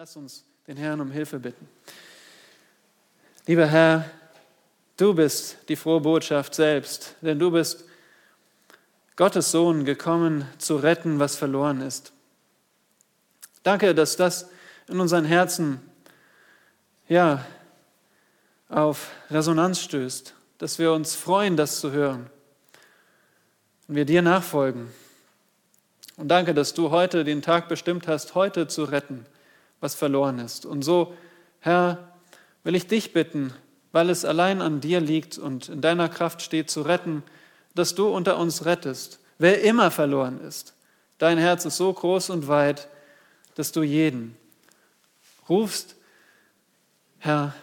Lass uns den Herrn um Hilfe bitten. Lieber Herr, du bist die frohe Botschaft selbst, denn du bist Gottes Sohn gekommen zu retten, was verloren ist. Danke, dass das in unseren Herzen ja auf Resonanz stößt, dass wir uns freuen, das zu hören und wir dir nachfolgen. Und danke, dass du heute den Tag bestimmt hast, heute zu retten was verloren ist. Und so, Herr, will ich dich bitten, weil es allein an dir liegt und in deiner Kraft steht zu retten, dass du unter uns rettest, wer immer verloren ist. Dein Herz ist so groß und weit, dass du jeden rufst. Herr,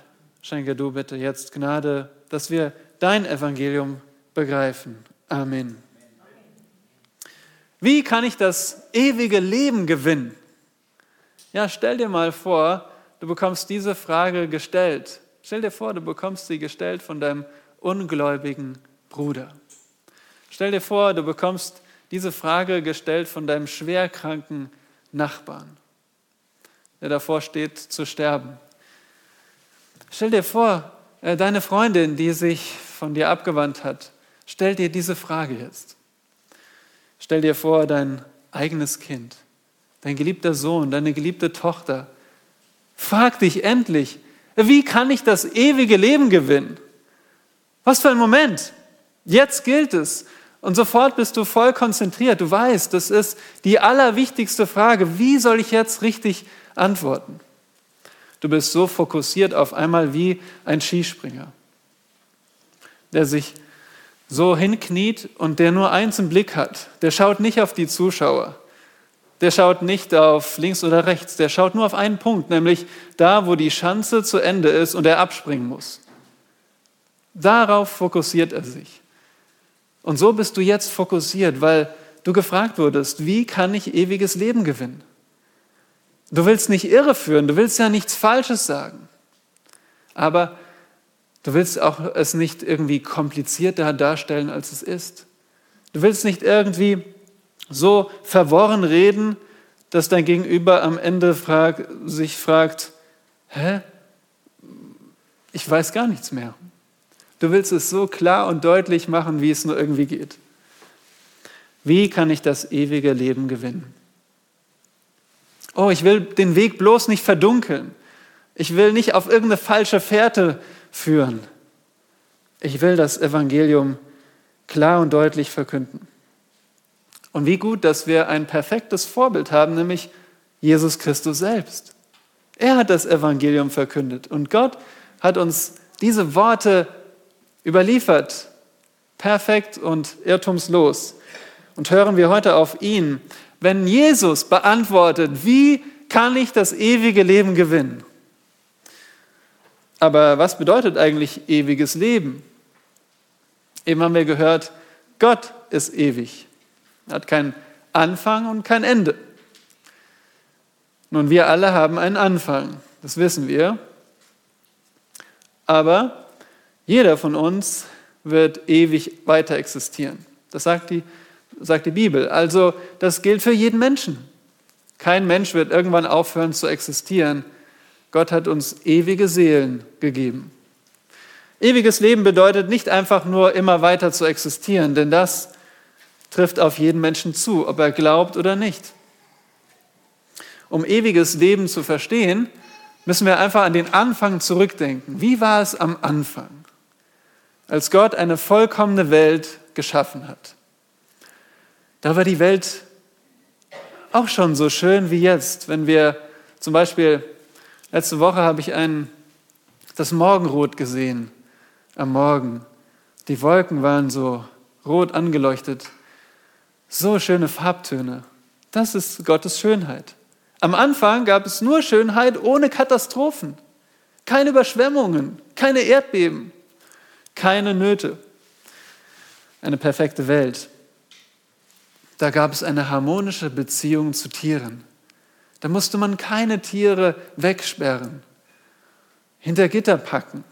schenke du bitte jetzt Gnade, dass wir dein Evangelium begreifen. Amen. Wie kann ich das ewige Leben gewinnen? Ja, stell dir mal vor, du bekommst diese Frage gestellt. Stell dir vor, du bekommst sie gestellt von deinem ungläubigen Bruder. Stell dir vor, du bekommst diese Frage gestellt von deinem schwerkranken Nachbarn, der davor steht zu sterben. Stell dir vor, äh, deine Freundin, die sich von dir abgewandt hat, stell dir diese Frage jetzt. Stell dir vor, dein eigenes Kind dein geliebter Sohn, deine geliebte Tochter, frag dich endlich, wie kann ich das ewige Leben gewinnen? Was für ein Moment. Jetzt gilt es. Und sofort bist du voll konzentriert. Du weißt, das ist die allerwichtigste Frage. Wie soll ich jetzt richtig antworten? Du bist so fokussiert auf einmal wie ein Skispringer, der sich so hinkniet und der nur eins im Blick hat. Der schaut nicht auf die Zuschauer der schaut nicht auf links oder rechts, der schaut nur auf einen Punkt, nämlich da, wo die Schanze zu Ende ist und er abspringen muss. Darauf fokussiert er sich. Und so bist du jetzt fokussiert, weil du gefragt wurdest, wie kann ich ewiges Leben gewinnen? Du willst nicht irreführen, du willst ja nichts Falsches sagen. Aber du willst auch es nicht irgendwie komplizierter darstellen, als es ist. Du willst nicht irgendwie so verworren reden, dass dein Gegenüber am Ende frag, sich fragt, hä? Ich weiß gar nichts mehr. Du willst es so klar und deutlich machen, wie es nur irgendwie geht. Wie kann ich das ewige Leben gewinnen? Oh, ich will den Weg bloß nicht verdunkeln. Ich will nicht auf irgendeine falsche Fährte führen. Ich will das Evangelium klar und deutlich verkünden. Und wie gut, dass wir ein perfektes Vorbild haben, nämlich Jesus Christus selbst. Er hat das Evangelium verkündet und Gott hat uns diese Worte überliefert, perfekt und irrtumslos. Und hören wir heute auf ihn, wenn Jesus beantwortet, wie kann ich das ewige Leben gewinnen? Aber was bedeutet eigentlich ewiges Leben? Eben haben wir gehört, Gott ist ewig. Hat keinen Anfang und kein Ende. Nun, wir alle haben einen Anfang, das wissen wir. Aber jeder von uns wird ewig weiter existieren. Das sagt die, sagt die Bibel. Also das gilt für jeden Menschen. Kein Mensch wird irgendwann aufhören zu existieren. Gott hat uns ewige Seelen gegeben. Ewiges Leben bedeutet nicht einfach nur immer weiter zu existieren, denn das trifft auf jeden Menschen zu, ob er glaubt oder nicht. Um ewiges Leben zu verstehen, müssen wir einfach an den Anfang zurückdenken. Wie war es am Anfang, als Gott eine vollkommene Welt geschaffen hat? Da war die Welt auch schon so schön wie jetzt. Wenn wir zum Beispiel, letzte Woche habe ich ein, das Morgenrot gesehen am Morgen. Die Wolken waren so rot angeleuchtet. So schöne Farbtöne. Das ist Gottes Schönheit. Am Anfang gab es nur Schönheit ohne Katastrophen. Keine Überschwemmungen, keine Erdbeben, keine Nöte. Eine perfekte Welt. Da gab es eine harmonische Beziehung zu Tieren. Da musste man keine Tiere wegsperren, hinter Gitter packen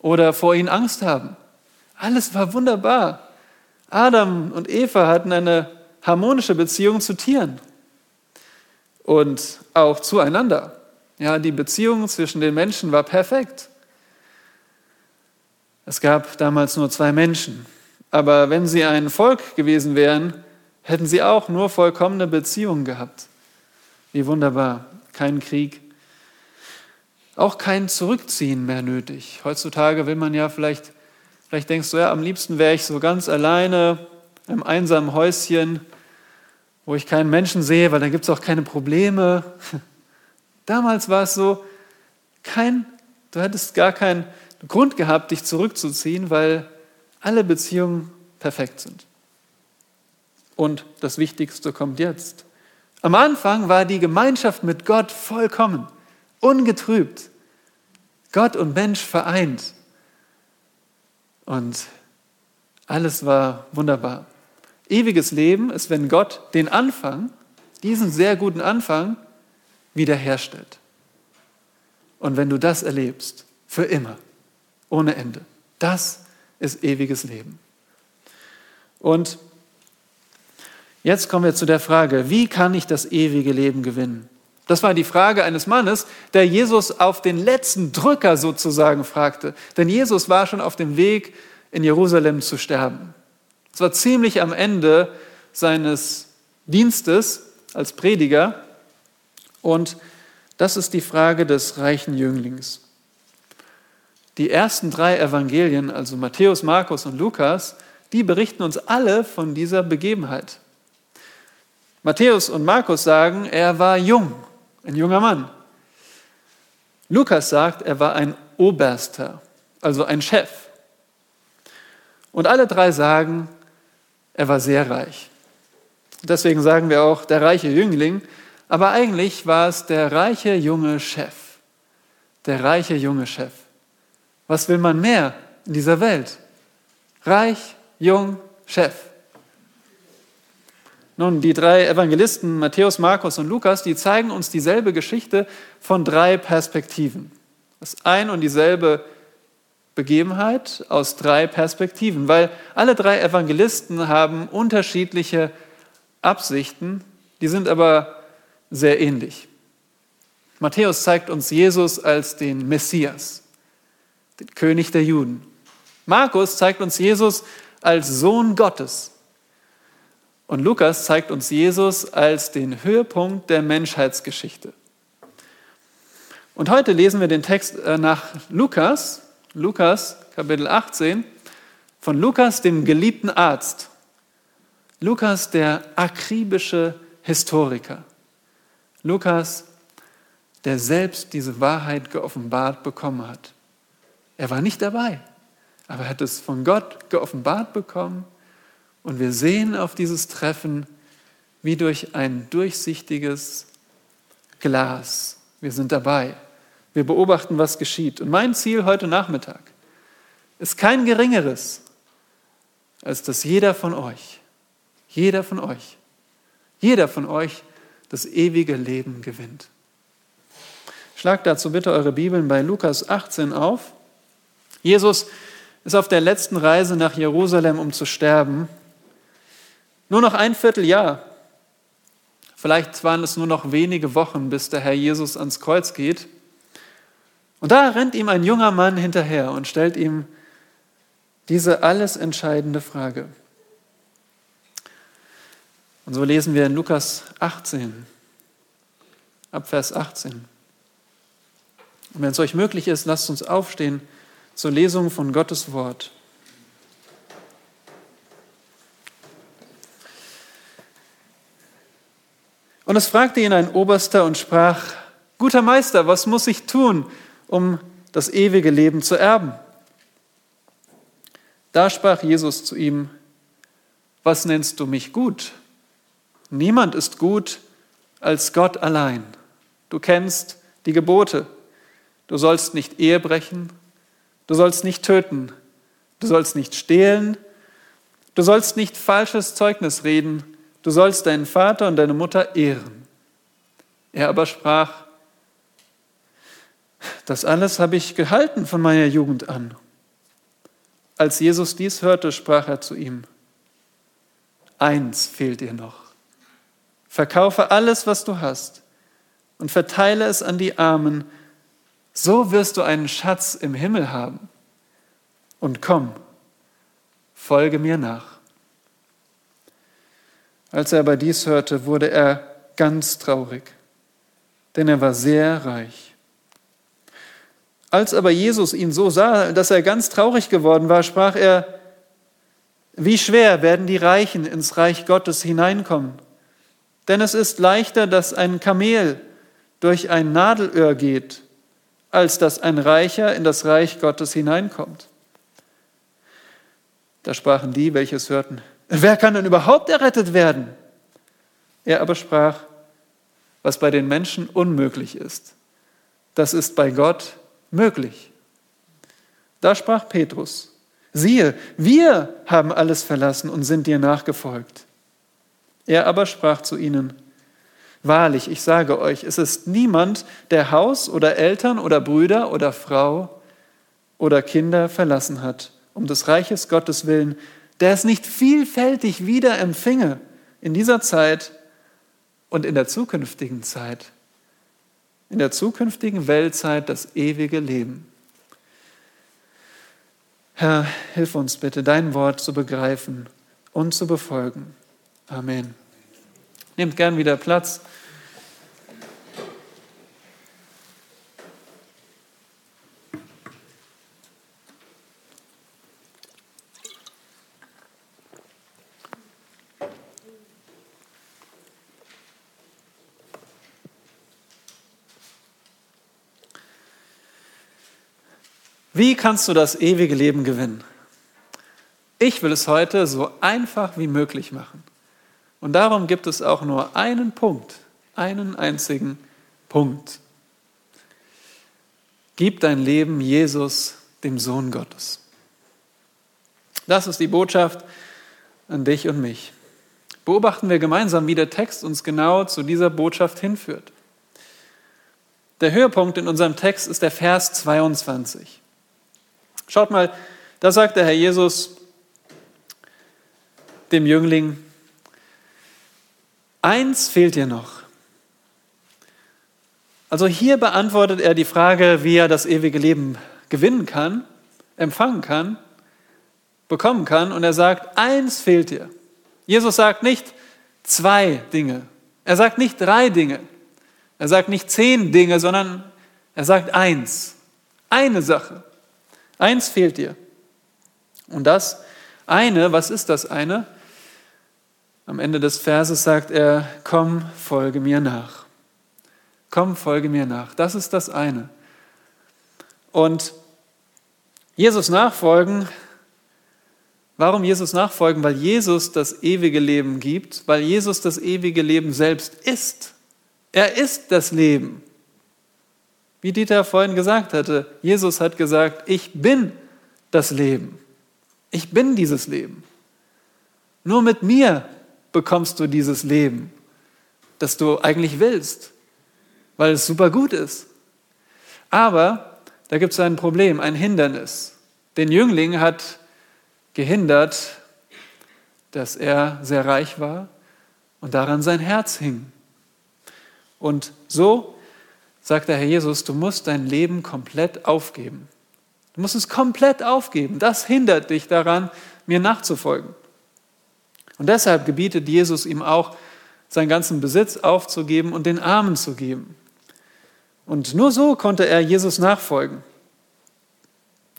oder vor ihnen Angst haben. Alles war wunderbar. Adam und Eva hatten eine harmonische Beziehung zu Tieren und auch zueinander. Ja, die Beziehung zwischen den Menschen war perfekt. Es gab damals nur zwei Menschen. Aber wenn sie ein Volk gewesen wären, hätten sie auch nur vollkommene Beziehungen gehabt. Wie wunderbar. Kein Krieg. Auch kein Zurückziehen mehr nötig. Heutzutage will man ja vielleicht, vielleicht denkst du, ja, am liebsten wäre ich so ganz alleine im einsamen Häuschen, wo ich keinen Menschen sehe, weil dann gibt es auch keine Probleme. Damals war es so, kein, du hättest gar keinen Grund gehabt, dich zurückzuziehen, weil alle Beziehungen perfekt sind. Und das Wichtigste kommt jetzt. Am Anfang war die Gemeinschaft mit Gott vollkommen, ungetrübt. Gott und Mensch vereint. Und alles war wunderbar. Ewiges Leben ist, wenn Gott den Anfang, diesen sehr guten Anfang, wiederherstellt. Und wenn du das erlebst, für immer, ohne Ende, das ist ewiges Leben. Und jetzt kommen wir zu der Frage, wie kann ich das ewige Leben gewinnen? Das war die Frage eines Mannes, der Jesus auf den letzten Drücker sozusagen fragte. Denn Jesus war schon auf dem Weg, in Jerusalem zu sterben. Es war ziemlich am Ende seines Dienstes als Prediger. Und das ist die Frage des reichen Jünglings. Die ersten drei Evangelien, also Matthäus, Markus und Lukas, die berichten uns alle von dieser Begebenheit. Matthäus und Markus sagen, er war jung, ein junger Mann. Lukas sagt, er war ein Oberster, also ein Chef. Und alle drei sagen, er war sehr reich. Deswegen sagen wir auch der reiche Jüngling, aber eigentlich war es der reiche junge Chef. Der reiche junge Chef. Was will man mehr in dieser Welt? Reich, jung, Chef. Nun, die drei Evangelisten, Matthäus, Markus und Lukas, die zeigen uns dieselbe Geschichte von drei Perspektiven. Das ist ein und dieselbe Begebenheit aus drei Perspektiven, weil alle drei Evangelisten haben unterschiedliche Absichten, die sind aber sehr ähnlich. Matthäus zeigt uns Jesus als den Messias, den König der Juden. Markus zeigt uns Jesus als Sohn Gottes. Und Lukas zeigt uns Jesus als den Höhepunkt der Menschheitsgeschichte. Und heute lesen wir den Text äh, nach Lukas, Lukas Kapitel 18 von Lukas, dem geliebten Arzt. Lukas, der akribische Historiker. Lukas, der selbst diese Wahrheit geoffenbart bekommen hat. Er war nicht dabei, aber er hat es von Gott geoffenbart bekommen. Und wir sehen auf dieses Treffen wie durch ein durchsichtiges Glas. Wir sind dabei. Wir beobachten, was geschieht. Und mein Ziel heute Nachmittag ist kein geringeres, als dass jeder von euch, jeder von euch, jeder von euch das ewige Leben gewinnt. Schlagt dazu bitte eure Bibeln bei Lukas 18 auf. Jesus ist auf der letzten Reise nach Jerusalem, um zu sterben. Nur noch ein Vierteljahr. Vielleicht waren es nur noch wenige Wochen, bis der Herr Jesus ans Kreuz geht. Und da rennt ihm ein junger Mann hinterher und stellt ihm diese alles entscheidende Frage. Und so lesen wir in Lukas 18, ab Vers 18. Und wenn es euch möglich ist, lasst uns aufstehen zur Lesung von Gottes Wort. Und es fragte ihn ein Oberster und sprach, guter Meister, was muss ich tun, um das ewige Leben zu erben. Da sprach Jesus zu ihm, was nennst du mich gut? Niemand ist gut als Gott allein. Du kennst die Gebote. Du sollst nicht Ehe brechen, du sollst nicht töten, du sollst nicht stehlen, du sollst nicht falsches Zeugnis reden, du sollst deinen Vater und deine Mutter ehren. Er aber sprach, das alles habe ich gehalten von meiner Jugend an. Als Jesus dies hörte, sprach er zu ihm, eins fehlt dir noch. Verkaufe alles, was du hast, und verteile es an die Armen, so wirst du einen Schatz im Himmel haben. Und komm, folge mir nach. Als er aber dies hörte, wurde er ganz traurig, denn er war sehr reich. Als aber Jesus ihn so sah, dass er ganz traurig geworden war, sprach er, wie schwer werden die Reichen ins Reich Gottes hineinkommen? Denn es ist leichter, dass ein Kamel durch ein Nadelöhr geht, als dass ein Reicher in das Reich Gottes hineinkommt. Da sprachen die, welche es hörten, wer kann denn überhaupt errettet werden? Er aber sprach, was bei den Menschen unmöglich ist, das ist bei Gott möglich. Da sprach Petrus, siehe, wir haben alles verlassen und sind dir nachgefolgt. Er aber sprach zu ihnen, Wahrlich, ich sage euch, es ist niemand, der Haus oder Eltern oder Brüder oder Frau oder Kinder verlassen hat, um des Reiches Gottes willen, der es nicht vielfältig wieder empfinge in dieser Zeit und in der zukünftigen Zeit, in der zukünftigen Weltzeit das ewige Leben. Herr, hilf uns bitte, dein Wort zu begreifen und zu befolgen. Amen. Nehmt gern wieder Platz. Wie kannst du das ewige Leben gewinnen? Ich will es heute so einfach wie möglich machen. Und darum gibt es auch nur einen Punkt, einen einzigen Punkt. Gib dein Leben Jesus, dem Sohn Gottes. Das ist die Botschaft an dich und mich. Beobachten wir gemeinsam, wie der Text uns genau zu dieser Botschaft hinführt. Der Höhepunkt in unserem Text ist der Vers 22. Schaut mal, da sagt der Herr Jesus dem Jüngling, Eins fehlt dir noch. Also hier beantwortet er die Frage, wie er das ewige Leben gewinnen kann, empfangen kann, bekommen kann. Und er sagt, eins fehlt dir. Jesus sagt nicht zwei Dinge. Er sagt nicht drei Dinge. Er sagt nicht zehn Dinge, sondern er sagt eins. Eine Sache. Eins fehlt dir. Und das eine, was ist das eine? Am Ende des Verses sagt er, komm, folge mir nach. Komm, folge mir nach. Das ist das eine. Und Jesus nachfolgen, warum Jesus nachfolgen? Weil Jesus das ewige Leben gibt, weil Jesus das ewige Leben selbst ist. Er ist das Leben. Wie Dieter vorhin gesagt hatte, Jesus hat gesagt, ich bin das Leben. Ich bin dieses Leben. Nur mit mir bekommst du dieses Leben, das du eigentlich willst, weil es super gut ist. Aber da gibt es ein Problem, ein Hindernis. Den Jüngling hat gehindert, dass er sehr reich war und daran sein Herz hing. Und so sagt der Herr Jesus, du musst dein Leben komplett aufgeben. Du musst es komplett aufgeben. Das hindert dich daran, mir nachzufolgen. Und deshalb gebietet Jesus ihm auch, seinen ganzen Besitz aufzugeben und den Armen zu geben. Und nur so konnte er Jesus nachfolgen.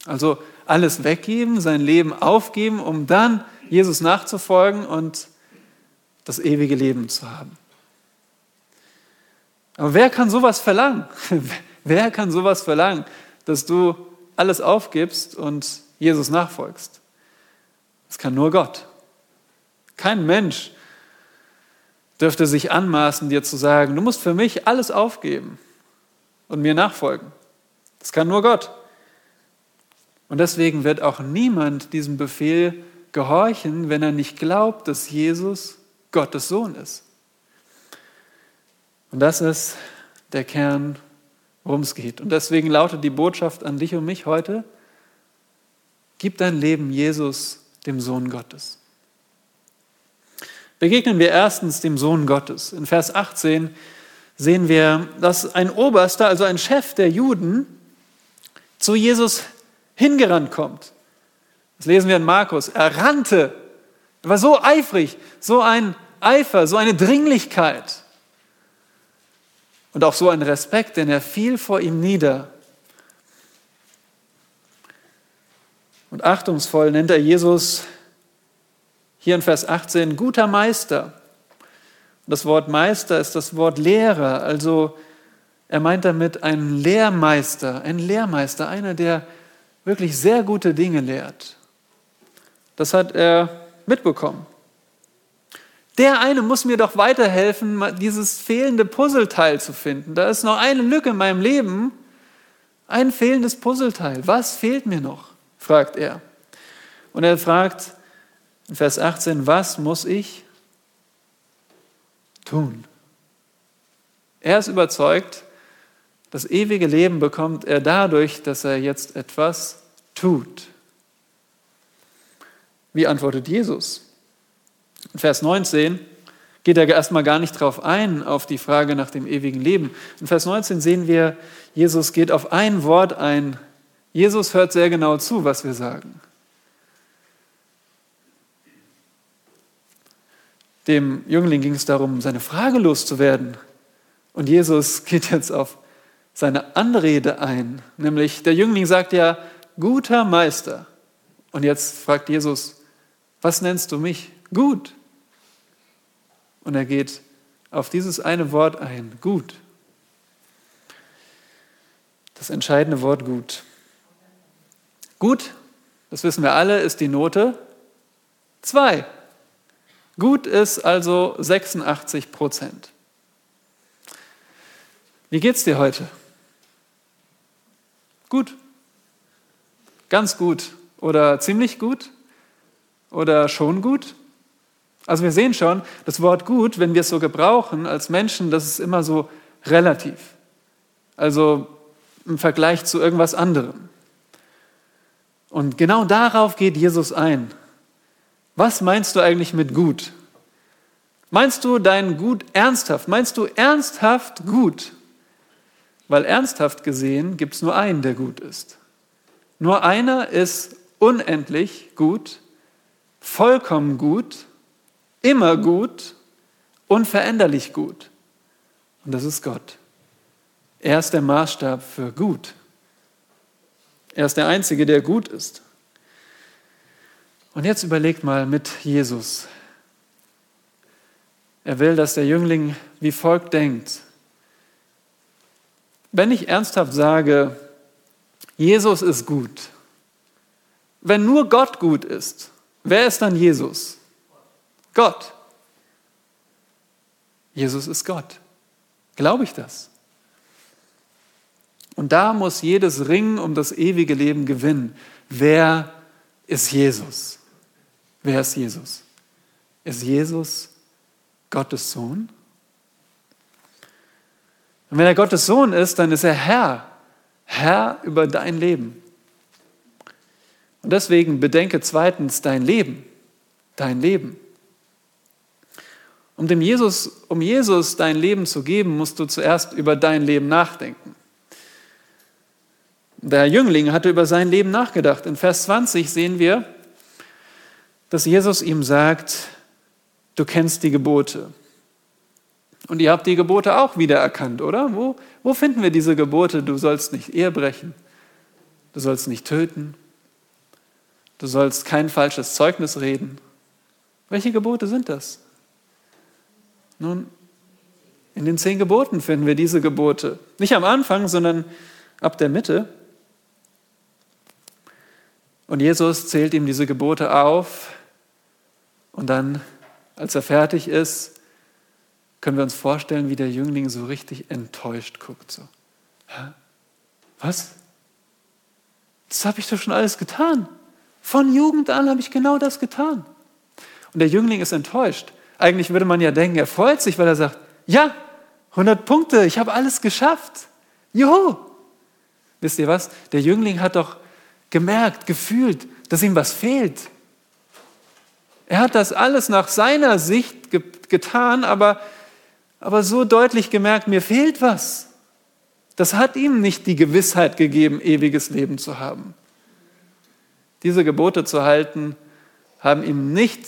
Also alles weggeben, sein Leben aufgeben, um dann Jesus nachzufolgen und das ewige Leben zu haben. Aber wer kann sowas verlangen? Wer kann sowas verlangen, dass du alles aufgibst und Jesus nachfolgst? Das kann nur Gott. Kein Mensch dürfte sich anmaßen, dir zu sagen, du musst für mich alles aufgeben und mir nachfolgen. Das kann nur Gott. Und deswegen wird auch niemand diesem Befehl gehorchen, wenn er nicht glaubt, dass Jesus Gottes Sohn ist. Und das ist der Kern, worum es geht. Und deswegen lautet die Botschaft an dich und mich heute, gib dein Leben Jesus, dem Sohn Gottes begegnen wir erstens dem Sohn Gottes. In Vers 18 sehen wir, dass ein Oberster, also ein Chef der Juden, zu Jesus hingerannt kommt. Das lesen wir in Markus. Er rannte. Er war so eifrig, so ein Eifer, so eine Dringlichkeit. Und auch so ein Respekt, denn er fiel vor ihm nieder. Und achtungsvoll nennt er Jesus hier in Vers 18 guter Meister. Und das Wort Meister ist das Wort Lehrer. Also er meint damit einen Lehrmeister, ein Lehrmeister, einer, der wirklich sehr gute Dinge lehrt. Das hat er mitbekommen. Der eine muss mir doch weiterhelfen, dieses fehlende Puzzleteil zu finden. Da ist noch eine Lücke in meinem Leben, ein fehlendes Puzzleteil. Was fehlt mir noch? fragt er. Und er fragt in Vers 18, was muss ich tun? Er ist überzeugt, das ewige Leben bekommt er dadurch, dass er jetzt etwas tut. Wie antwortet Jesus? In Vers 19 geht er erstmal gar nicht darauf ein, auf die Frage nach dem ewigen Leben. In Vers 19 sehen wir, Jesus geht auf ein Wort ein. Jesus hört sehr genau zu, was wir sagen. Dem Jüngling ging es darum, seine Frage loszuwerden. Und Jesus geht jetzt auf seine Anrede ein. Nämlich der Jüngling sagt ja, guter Meister. Und jetzt fragt Jesus, was nennst du mich? Gut. Und er geht auf dieses eine Wort ein, gut. Das entscheidende Wort gut. Gut, das wissen wir alle, ist die Note 2. Gut ist also 86 Prozent. Wie geht's dir heute? Gut. Ganz gut oder ziemlich gut oder schon gut? Also wir sehen schon, das Wort gut, wenn wir es so gebrauchen als Menschen, das ist immer so relativ. Also im Vergleich zu irgendwas anderem. Und genau darauf geht Jesus ein. Was meinst du eigentlich mit gut? Meinst du dein Gut ernsthaft? Meinst du ernsthaft gut? Weil ernsthaft gesehen gibt es nur einen, der gut ist. Nur einer ist unendlich gut, vollkommen gut, immer gut, unveränderlich gut. Und das ist Gott. Er ist der Maßstab für gut. Er ist der Einzige, der gut ist. Und jetzt überlegt mal mit Jesus. Er will, dass der Jüngling wie folgt denkt. Wenn ich ernsthaft sage, Jesus ist gut, wenn nur Gott gut ist, wer ist dann Jesus? Gott. Jesus ist Gott. Glaube ich das? Und da muss jedes Ringen um das ewige Leben gewinnen. Wer ist Jesus? Wer ist Jesus? Ist Jesus Gottes Sohn? Und wenn er Gottes Sohn ist, dann ist er Herr, Herr über dein Leben. Und deswegen bedenke zweitens dein Leben, dein Leben. Um, dem Jesus, um Jesus dein Leben zu geben, musst du zuerst über dein Leben nachdenken. Der Jüngling hatte über sein Leben nachgedacht. In Vers 20 sehen wir, dass Jesus ihm sagt, du kennst die Gebote. Und ihr habt die Gebote auch wiedererkannt, oder? Wo, wo finden wir diese Gebote? Du sollst nicht Ehe brechen, du sollst nicht töten, du sollst kein falsches Zeugnis reden. Welche Gebote sind das? Nun, in den zehn Geboten finden wir diese Gebote. Nicht am Anfang, sondern ab der Mitte. Und Jesus zählt ihm diese Gebote auf. Und dann, als er fertig ist, können wir uns vorstellen, wie der Jüngling so richtig enttäuscht guckt. So, was? Das habe ich doch schon alles getan. Von Jugend an habe ich genau das getan. Und der Jüngling ist enttäuscht. Eigentlich würde man ja denken, er freut sich, weil er sagt, ja, 100 Punkte, ich habe alles geschafft. Juhu! Wisst ihr was? Der Jüngling hat doch gemerkt, gefühlt, dass ihm was fehlt. Er hat das alles nach seiner Sicht ge getan, aber aber so deutlich gemerkt, mir fehlt was. Das hat ihm nicht die Gewissheit gegeben, ewiges Leben zu haben. Diese Gebote zu halten, haben ihm nicht,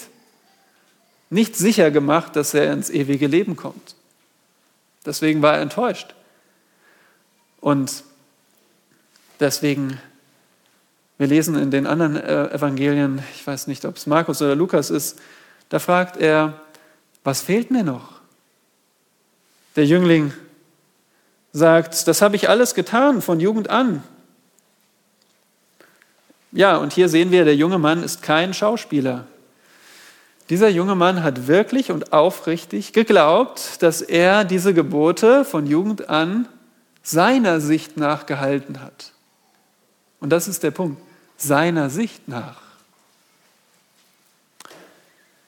nicht sicher gemacht, dass er ins ewige Leben kommt. Deswegen war er enttäuscht. Und deswegen, wir lesen in den anderen äh, Evangelien, ich weiß nicht, ob es Markus oder Lukas ist, da fragt er, was fehlt mir noch? Der Jüngling sagt, das habe ich alles getan von Jugend an. Ja, und hier sehen wir, der junge Mann ist kein Schauspieler. Dieser junge Mann hat wirklich und aufrichtig geglaubt, dass er diese Gebote von Jugend an seiner Sicht nach gehalten hat. Und das ist der Punkt, seiner Sicht nach.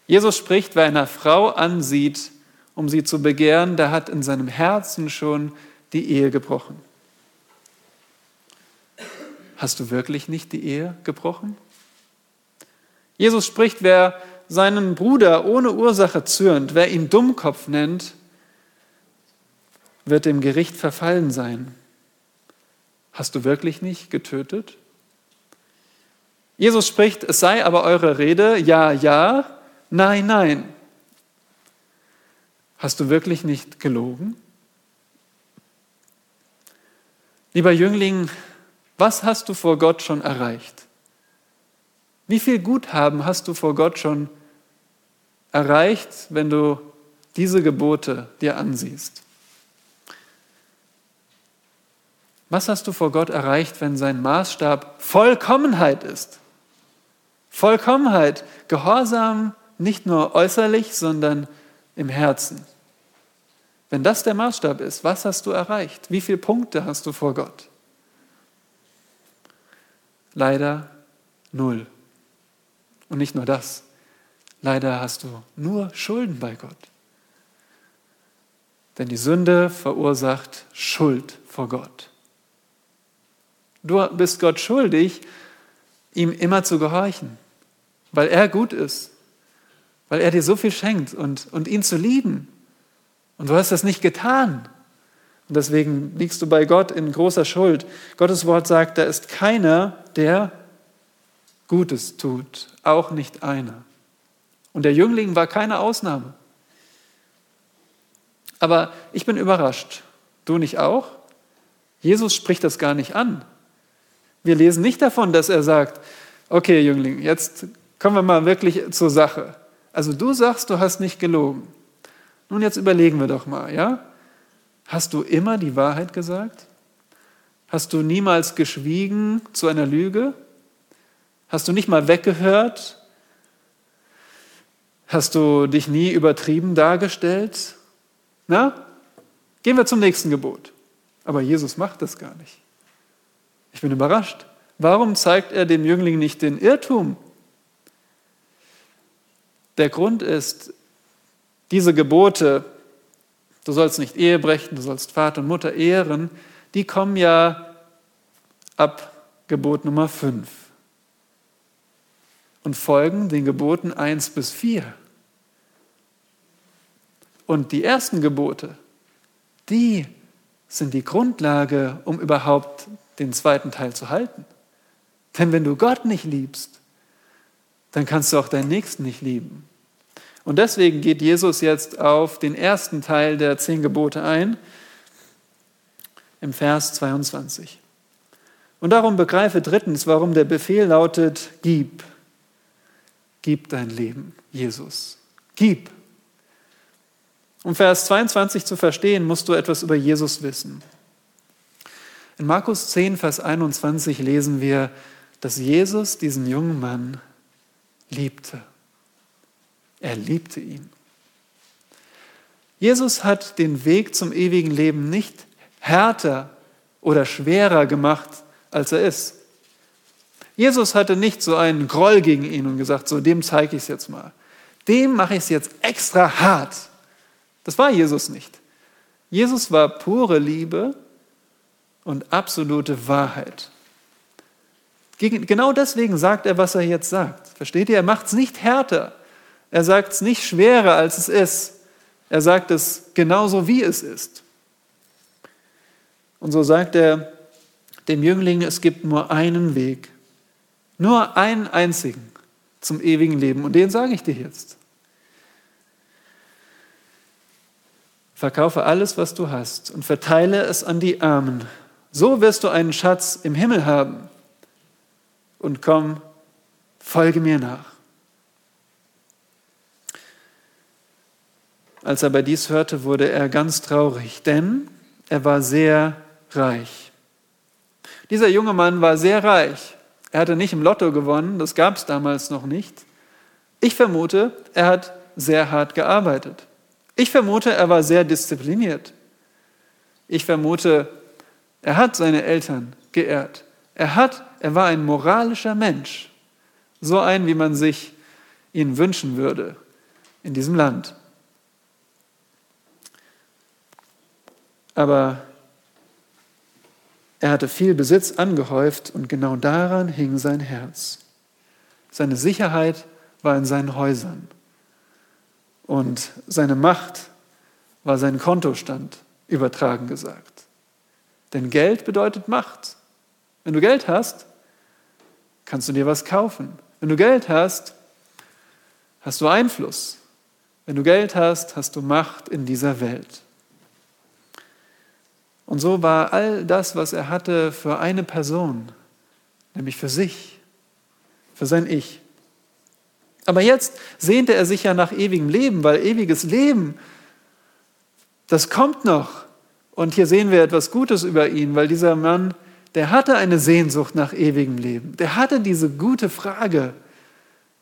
Jesus spricht, wer einer Frau ansieht, um sie zu begehren, der hat in seinem Herzen schon die Ehe gebrochen. Hast du wirklich nicht die Ehe gebrochen? Jesus spricht, wer seinen Bruder ohne Ursache zürnt, wer ihn Dummkopf nennt, wird dem Gericht verfallen sein. Hast du wirklich nicht getötet? Jesus spricht, es sei aber eure Rede, ja, ja, nein, nein. Hast du wirklich nicht gelogen? Lieber Jüngling, was hast du vor Gott schon erreicht? Wie viel Guthaben hast du vor Gott schon erreicht, wenn du diese Gebote dir ansiehst? Was hast du vor Gott erreicht, wenn sein Maßstab Vollkommenheit ist? Vollkommenheit, Gehorsam nicht nur äußerlich, sondern im Herzen. Wenn das der Maßstab ist, was hast du erreicht? Wie viele Punkte hast du vor Gott? Leider null. Und nicht nur das. Leider hast du nur Schulden bei Gott. Denn die Sünde verursacht Schuld vor Gott. Du bist Gott schuldig, ihm immer zu gehorchen, weil er gut ist, weil er dir so viel schenkt und, und ihn zu lieben. Und du hast das nicht getan. Und deswegen liegst du bei Gott in großer Schuld. Gottes Wort sagt, da ist keiner, der Gutes tut, auch nicht einer. Und der Jüngling war keine Ausnahme. Aber ich bin überrascht. Du nicht auch? Jesus spricht das gar nicht an. Wir lesen nicht davon, dass er sagt, okay Jüngling, jetzt kommen wir mal wirklich zur Sache. Also du sagst, du hast nicht gelogen. Nun, jetzt überlegen wir doch mal, ja? Hast du immer die Wahrheit gesagt? Hast du niemals geschwiegen zu einer Lüge? Hast du nicht mal weggehört? Hast du dich nie übertrieben dargestellt? Na? Gehen wir zum nächsten Gebot. Aber Jesus macht das gar nicht. Ich bin überrascht. Warum zeigt er dem Jüngling nicht den Irrtum? Der Grund ist, diese Gebote, du sollst nicht Ehe brechen, du sollst Vater und Mutter ehren, die kommen ja ab Gebot Nummer 5 und folgen den Geboten 1 bis 4. Und die ersten Gebote, die sind die Grundlage, um überhaupt den zweiten Teil zu halten. Denn wenn du Gott nicht liebst, dann kannst du auch deinen Nächsten nicht lieben. Und deswegen geht Jesus jetzt auf den ersten Teil der zehn Gebote ein, im Vers 22. Und darum begreife drittens, warum der Befehl lautet, gib. Gib dein Leben, Jesus. Gib. Um Vers 22 zu verstehen, musst du etwas über Jesus wissen. In Markus 10, Vers 21 lesen wir, dass Jesus diesen jungen Mann liebte. Er liebte ihn. Jesus hat den Weg zum ewigen Leben nicht härter oder schwerer gemacht, als er ist. Jesus hatte nicht so einen Groll gegen ihn und gesagt, so dem zeige ich es jetzt mal. Dem mache ich es jetzt extra hart. Das war Jesus nicht. Jesus war pure Liebe und absolute Wahrheit. Genau deswegen sagt er, was er jetzt sagt. Versteht ihr? Er macht es nicht härter. Er sagt es nicht schwerer, als es ist. Er sagt es genauso, wie es ist. Und so sagt er dem Jüngling, es gibt nur einen Weg, nur einen einzigen zum ewigen Leben. Und den sage ich dir jetzt. Verkaufe alles, was du hast und verteile es an die Armen. So wirst du einen Schatz im Himmel haben. Und komm, folge mir nach. Als er aber dies hörte, wurde er ganz traurig, denn er war sehr reich. Dieser junge Mann war sehr reich. Er hatte nicht im Lotto gewonnen, das gab es damals noch nicht. Ich vermute, er hat sehr hart gearbeitet. Ich vermute, er war sehr diszipliniert. Ich vermute, er hat seine Eltern geehrt. Er hat, er war ein moralischer Mensch. So ein, wie man sich ihn wünschen würde in diesem Land. Aber er hatte viel Besitz angehäuft und genau daran hing sein Herz. Seine Sicherheit war in seinen Häusern. Und seine Macht war sein Kontostand, übertragen gesagt. Denn Geld bedeutet Macht. Wenn du Geld hast, kannst du dir was kaufen. Wenn du Geld hast, hast du Einfluss. Wenn du Geld hast, hast du Macht in dieser Welt. Und so war all das, was er hatte, für eine Person, nämlich für sich, für sein Ich. Aber jetzt sehnte er sich ja nach ewigem Leben, weil ewiges Leben, das kommt noch. Und hier sehen wir etwas Gutes über ihn, weil dieser Mann, der hatte eine Sehnsucht nach ewigem Leben. Der hatte diese gute Frage,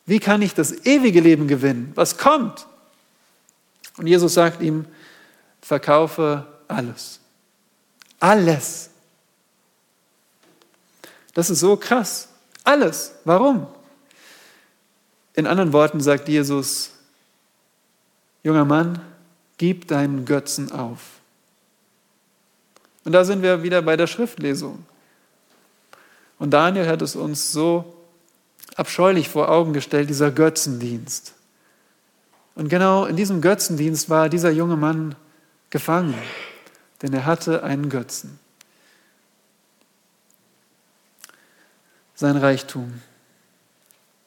wie kann ich das ewige Leben gewinnen? Was kommt? Und Jesus sagt ihm, verkaufe alles. Alles. Das ist so krass. Alles. Warum? In anderen Worten sagt Jesus, junger Mann, gib deinen Götzen auf. Und da sind wir wieder bei der Schriftlesung. Und Daniel hat es uns so abscheulich vor Augen gestellt, dieser Götzendienst. Und genau in diesem Götzendienst war dieser junge Mann gefangen, denn er hatte einen Götzen. Sein Reichtum.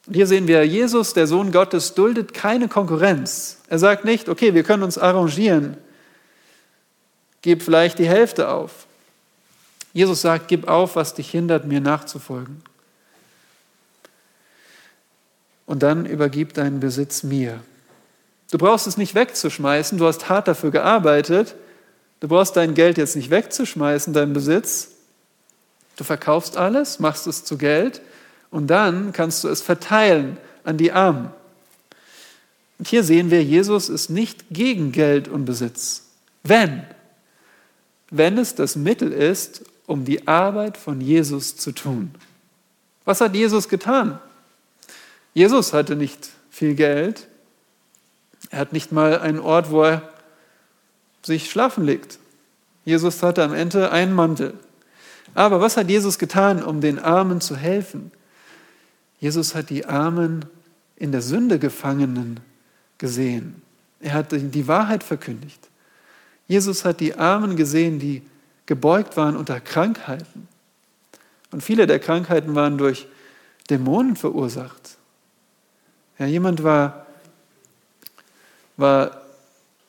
Und hier sehen wir, Jesus, der Sohn Gottes, duldet keine Konkurrenz. Er sagt nicht, okay, wir können uns arrangieren, gib vielleicht die Hälfte auf. Jesus sagt, gib auf, was dich hindert, mir nachzufolgen. Und dann übergib deinen Besitz mir. Du brauchst es nicht wegzuschmeißen, du hast hart dafür gearbeitet. Du brauchst dein Geld jetzt nicht wegzuschmeißen, deinen Besitz. Du verkaufst alles, machst es zu Geld und dann kannst du es verteilen an die Armen. Und hier sehen wir, Jesus ist nicht gegen Geld und Besitz. Wenn, wenn es das Mittel ist, um die Arbeit von Jesus zu tun. Was hat Jesus getan? Jesus hatte nicht viel Geld. Er hat nicht mal einen Ort, wo er sich schlafen legt. Jesus hatte am Ende einen Mantel. Aber was hat Jesus getan, um den Armen zu helfen? Jesus hat die Armen in der Sünde Gefangenen gesehen. Er hat die Wahrheit verkündigt. Jesus hat die Armen gesehen, die gebeugt waren unter Krankheiten. Und viele der Krankheiten waren durch Dämonen verursacht. Ja, jemand war, war,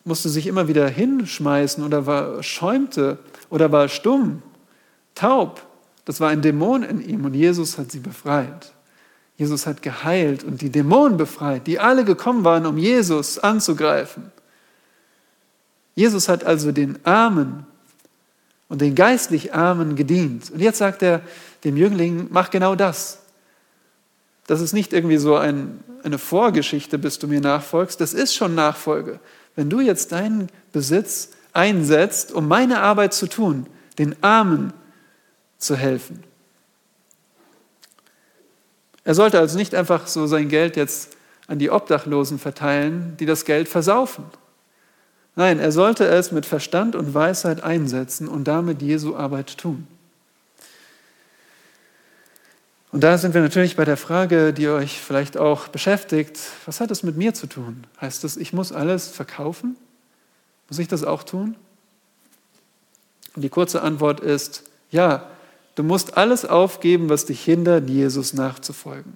musste sich immer wieder hinschmeißen oder war, schäumte oder war stumm, taub. Das war ein Dämon in ihm und Jesus hat sie befreit. Jesus hat geheilt und die Dämonen befreit, die alle gekommen waren, um Jesus anzugreifen. Jesus hat also den Armen und den geistlich Armen gedient. Und jetzt sagt er dem Jüngling, mach genau das. Das ist nicht irgendwie so ein, eine Vorgeschichte, bis du mir nachfolgst. Das ist schon Nachfolge. Wenn du jetzt deinen Besitz einsetzt, um meine Arbeit zu tun, den Armen zu helfen. Er sollte also nicht einfach so sein Geld jetzt an die Obdachlosen verteilen, die das Geld versaufen. Nein, er sollte es mit Verstand und Weisheit einsetzen und damit Jesu Arbeit tun. Und da sind wir natürlich bei der Frage, die euch vielleicht auch beschäftigt, was hat es mit mir zu tun? Heißt es, ich muss alles verkaufen? Muss ich das auch tun? Und die kurze Antwort ist, ja, du musst alles aufgeben, was dich hindert, Jesus nachzufolgen.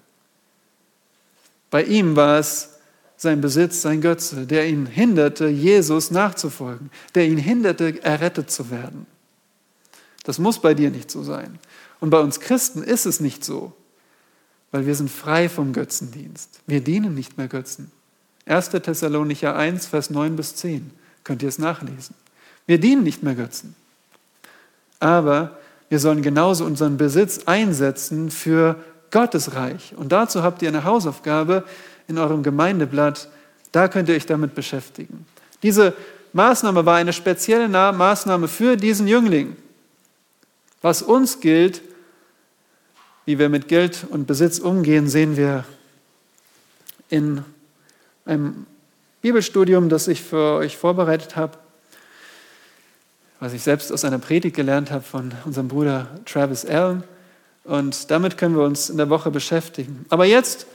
Bei ihm war es sein Besitz, sein Götze, der ihn hinderte, Jesus nachzufolgen, der ihn hinderte, errettet zu werden. Das muss bei dir nicht so sein. Und bei uns Christen ist es nicht so, weil wir sind frei vom Götzendienst. Wir dienen nicht mehr Götzen. 1. Thessalonicher 1, Vers 9 bis 10, könnt ihr es nachlesen. Wir dienen nicht mehr Götzen aber wir sollen genauso unseren Besitz einsetzen für Gottes Reich. Und dazu habt ihr eine Hausaufgabe in eurem Gemeindeblatt. Da könnt ihr euch damit beschäftigen. Diese Maßnahme war eine spezielle Maßnahme für diesen Jüngling. Was uns gilt, wie wir mit Geld und Besitz umgehen, sehen wir in einem Bibelstudium, das ich für euch vorbereitet habe was ich selbst aus einer Predigt gelernt habe von unserem Bruder Travis Allen. Und damit können wir uns in der Woche beschäftigen. Aber jetzt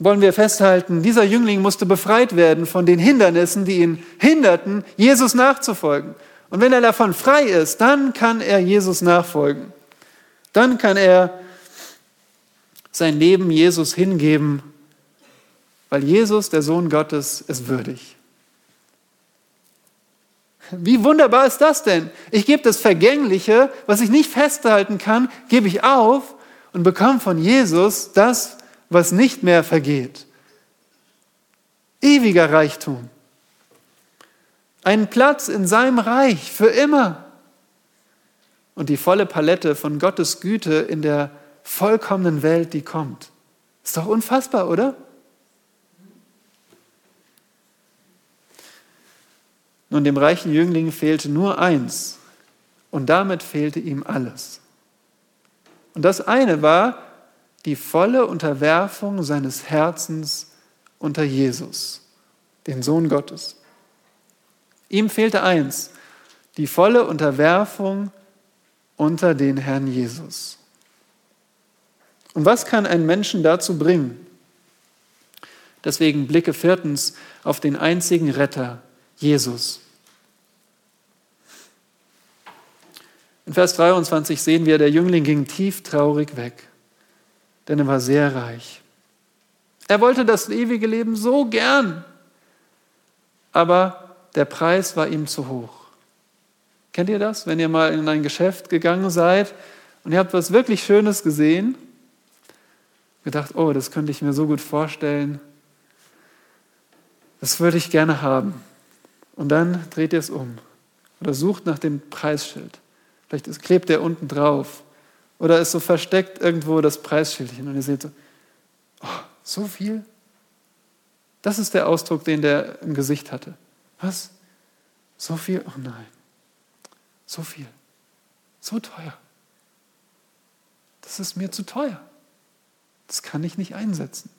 wollen wir festhalten, dieser Jüngling musste befreit werden von den Hindernissen, die ihn hinderten, Jesus nachzufolgen. Und wenn er davon frei ist, dann kann er Jesus nachfolgen. Dann kann er sein Leben Jesus hingeben, weil Jesus, der Sohn Gottes, ist würdig. Wie wunderbar ist das denn? Ich gebe das Vergängliche, was ich nicht festhalten kann, gebe ich auf und bekomme von Jesus das, was nicht mehr vergeht. Ewiger Reichtum. Einen Platz in seinem Reich für immer. Und die volle Palette von Gottes Güte in der vollkommenen Welt, die kommt. Ist doch unfassbar, oder? Nun, dem reichen Jüngling fehlte nur eins und damit fehlte ihm alles. Und das eine war die volle Unterwerfung seines Herzens unter Jesus, den Sohn Gottes. Ihm fehlte eins, die volle Unterwerfung unter den Herrn Jesus. Und was kann einen Menschen dazu bringen? Deswegen blicke viertens auf den einzigen Retter, Jesus. In Vers 23 sehen wir, der Jüngling ging tief traurig weg, denn er war sehr reich. Er wollte das ewige Leben so gern, aber der Preis war ihm zu hoch. Kennt ihr das, wenn ihr mal in ein Geschäft gegangen seid und ihr habt was wirklich Schönes gesehen? Gedacht, oh, das könnte ich mir so gut vorstellen. Das würde ich gerne haben. Und dann dreht ihr es um oder sucht nach dem Preisschild. Vielleicht klebt der unten drauf oder ist so versteckt irgendwo das Preisschildchen und ihr seht so, oh, so viel? Das ist der Ausdruck, den der im Gesicht hatte. Was? So viel? Oh nein. So viel. So teuer. Das ist mir zu teuer. Das kann ich nicht einsetzen.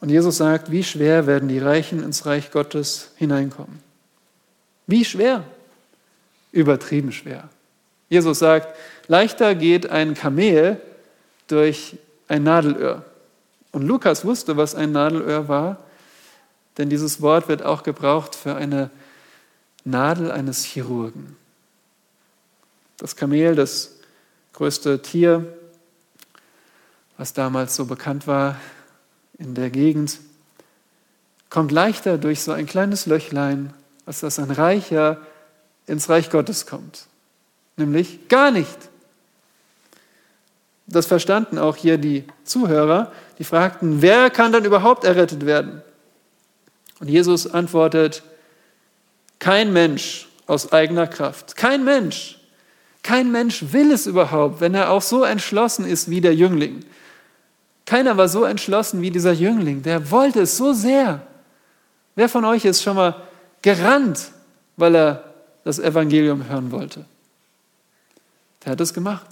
Und Jesus sagt, wie schwer werden die Reichen ins Reich Gottes hineinkommen. Wie schwer? Übertrieben schwer. Jesus sagt, leichter geht ein Kamel durch ein Nadelöhr. Und Lukas wusste, was ein Nadelöhr war, denn dieses Wort wird auch gebraucht für eine Nadel eines Chirurgen. Das Kamel, das größte Tier, was damals so bekannt war, in der Gegend, kommt leichter durch so ein kleines Löchlein, als dass ein Reicher ins Reich Gottes kommt. Nämlich gar nicht. Das verstanden auch hier die Zuhörer, die fragten, wer kann dann überhaupt errettet werden? Und Jesus antwortet, kein Mensch aus eigener Kraft, kein Mensch, kein Mensch will es überhaupt, wenn er auch so entschlossen ist wie der Jüngling. Keiner war so entschlossen wie dieser Jüngling, der wollte es so sehr. Wer von euch ist schon mal gerannt, weil er das Evangelium hören wollte? Der hat es gemacht.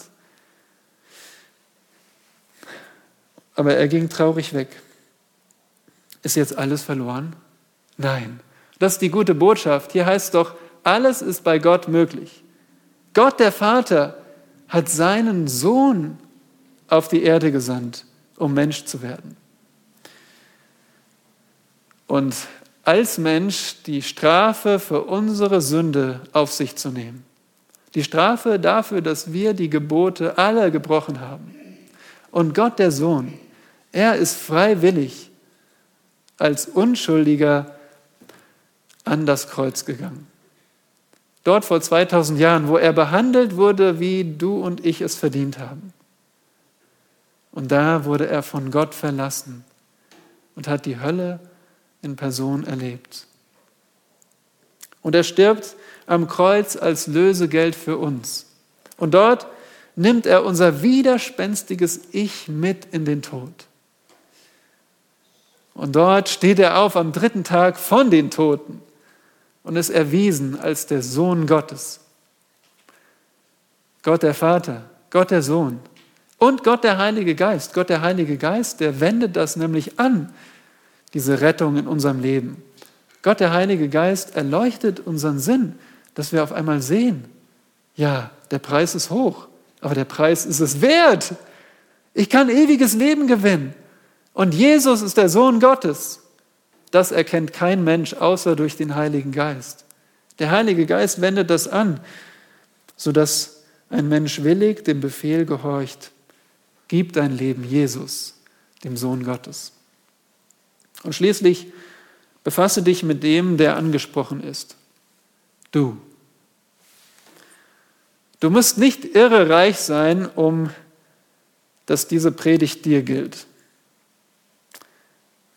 Aber er ging traurig weg. Ist jetzt alles verloren? Nein. Das ist die gute Botschaft. Hier heißt es doch, alles ist bei Gott möglich. Gott der Vater hat seinen Sohn auf die Erde gesandt um Mensch zu werden. und als Mensch die Strafe für unsere Sünde auf sich zu nehmen. Die Strafe dafür, dass wir die Gebote aller gebrochen haben. Und Gott der Sohn, er ist freiwillig als Unschuldiger an das Kreuz gegangen. Dort vor 2000 Jahren, wo er behandelt wurde, wie du und ich es verdient haben. Und da wurde er von Gott verlassen und hat die Hölle in Person erlebt. Und er stirbt am Kreuz als Lösegeld für uns. Und dort nimmt er unser widerspenstiges Ich mit in den Tod. Und dort steht er auf am dritten Tag von den Toten und ist erwiesen als der Sohn Gottes. Gott der Vater, Gott der Sohn und Gott der Heilige Geist. Gott der Heilige Geist, der wendet das nämlich an, diese Rettung in unserem Leben. Gott der Heilige Geist erleuchtet unseren Sinn, dass wir auf einmal sehen, ja, der Preis ist hoch, aber der Preis ist es wert. Ich kann ewiges Leben gewinnen. Und Jesus ist der Sohn Gottes. Das erkennt kein Mensch außer durch den Heiligen Geist. Der Heilige Geist wendet das an, sodass ein Mensch willig dem Befehl gehorcht. Gib dein Leben Jesus, dem Sohn Gottes. Und schließlich befasse dich mit dem, der angesprochen ist. Du. Du musst nicht irre reich sein, um dass diese Predigt dir gilt.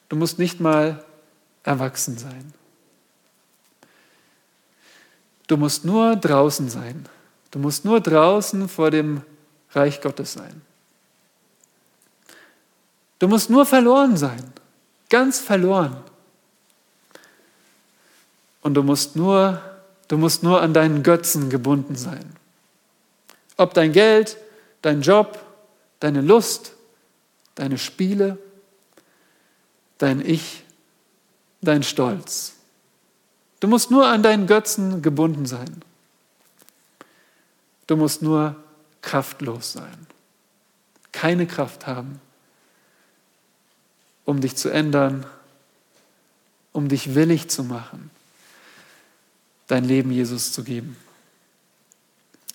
Du musst nicht mal erwachsen sein. Du musst nur draußen sein. Du musst nur draußen vor dem Reich Gottes sein. Du musst nur verloren sein, ganz verloren. Und du musst nur, du musst nur an deinen Götzen gebunden sein. Ob dein Geld, dein Job, deine Lust, deine Spiele, dein Ich, dein Stolz. Du musst nur an deinen Götzen gebunden sein. Du musst nur kraftlos sein. Keine Kraft haben, um dich zu ändern, um dich willig zu machen, dein Leben Jesus zu geben.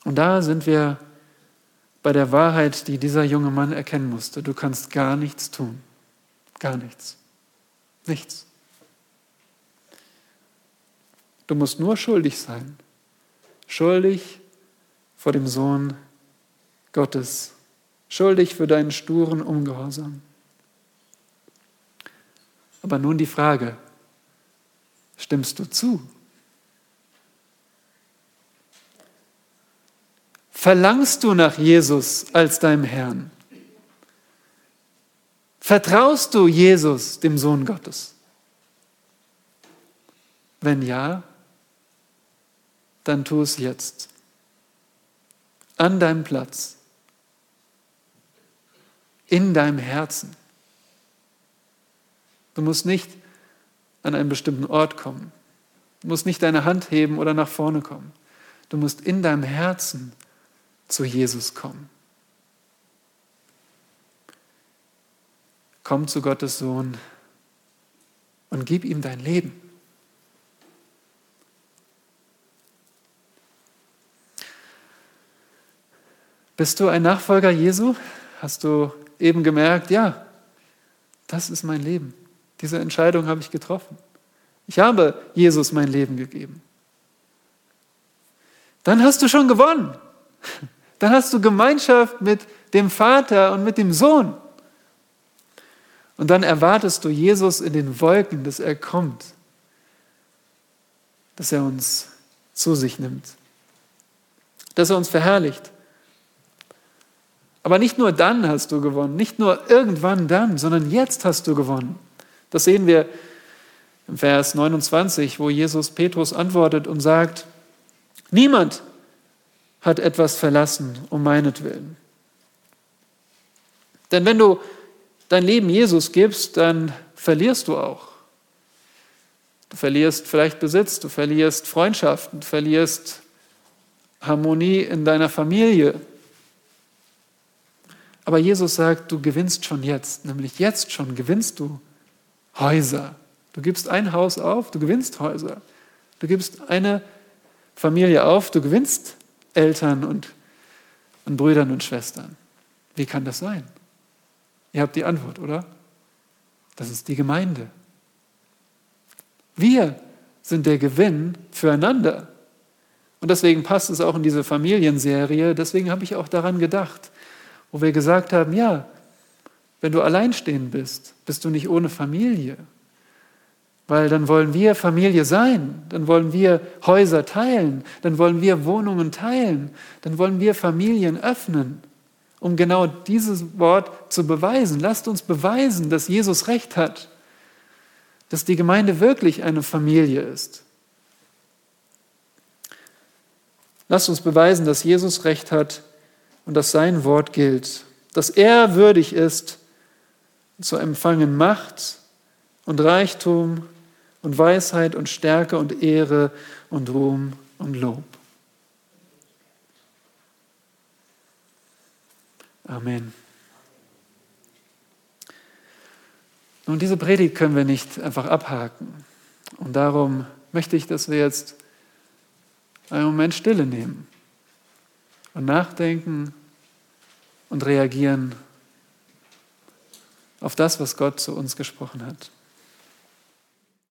Und da sind wir bei der Wahrheit, die dieser junge Mann erkennen musste. Du kannst gar nichts tun. Gar nichts. Nichts. Du musst nur schuldig sein. Schuldig vor dem Sohn Gottes. Schuldig für deinen sturen Ungehorsam. Aber nun die Frage, stimmst du zu? Verlangst du nach Jesus als deinem Herrn? Vertraust du Jesus, dem Sohn Gottes? Wenn ja, dann tu es jetzt. An deinem Platz. In deinem Herzen. Du musst nicht an einen bestimmten Ort kommen. Du musst nicht deine Hand heben oder nach vorne kommen. Du musst in deinem Herzen zu Jesus kommen. Komm zu Gottes Sohn und gib ihm dein Leben. Bist du ein Nachfolger Jesu? Hast du eben gemerkt, ja, das ist mein Leben. Diese Entscheidung habe ich getroffen. Ich habe Jesus mein Leben gegeben. Dann hast du schon gewonnen. Dann hast du Gemeinschaft mit dem Vater und mit dem Sohn. Und dann erwartest du Jesus in den Wolken, dass er kommt, dass er uns zu sich nimmt, dass er uns verherrlicht. Aber nicht nur dann hast du gewonnen, nicht nur irgendwann dann, sondern jetzt hast du gewonnen. Das sehen wir im Vers 29, wo Jesus Petrus antwortet und sagt, niemand hat etwas verlassen um meinetwillen. Denn wenn du dein Leben Jesus gibst, dann verlierst du auch. Du verlierst vielleicht Besitz, du verlierst Freundschaften, du verlierst Harmonie in deiner Familie. Aber Jesus sagt, du gewinnst schon jetzt, nämlich jetzt schon gewinnst du Häuser, Du gibst ein Haus auf, du gewinnst Häuser. Du gibst eine Familie auf, du gewinnst Eltern und, und Brüdern und Schwestern. Wie kann das sein? Ihr habt die Antwort, oder? Das ist die Gemeinde. Wir sind der Gewinn füreinander. Und deswegen passt es auch in diese Familienserie. Deswegen habe ich auch daran gedacht, wo wir gesagt haben, ja, wenn du alleinstehend bist, bist du nicht ohne Familie. Weil dann wollen wir Familie sein, dann wollen wir Häuser teilen, dann wollen wir Wohnungen teilen, dann wollen wir Familien öffnen, um genau dieses Wort zu beweisen. Lasst uns beweisen, dass Jesus recht hat, dass die Gemeinde wirklich eine Familie ist. Lasst uns beweisen, dass Jesus recht hat und dass sein Wort gilt, dass er würdig ist, zu empfangen Macht und Reichtum und Weisheit und Stärke und Ehre und Ruhm und Lob. Amen. Nun, diese Predigt können wir nicht einfach abhaken. Und darum möchte ich, dass wir jetzt einen Moment Stille nehmen und nachdenken und reagieren auf das, was Gott zu uns gesprochen hat.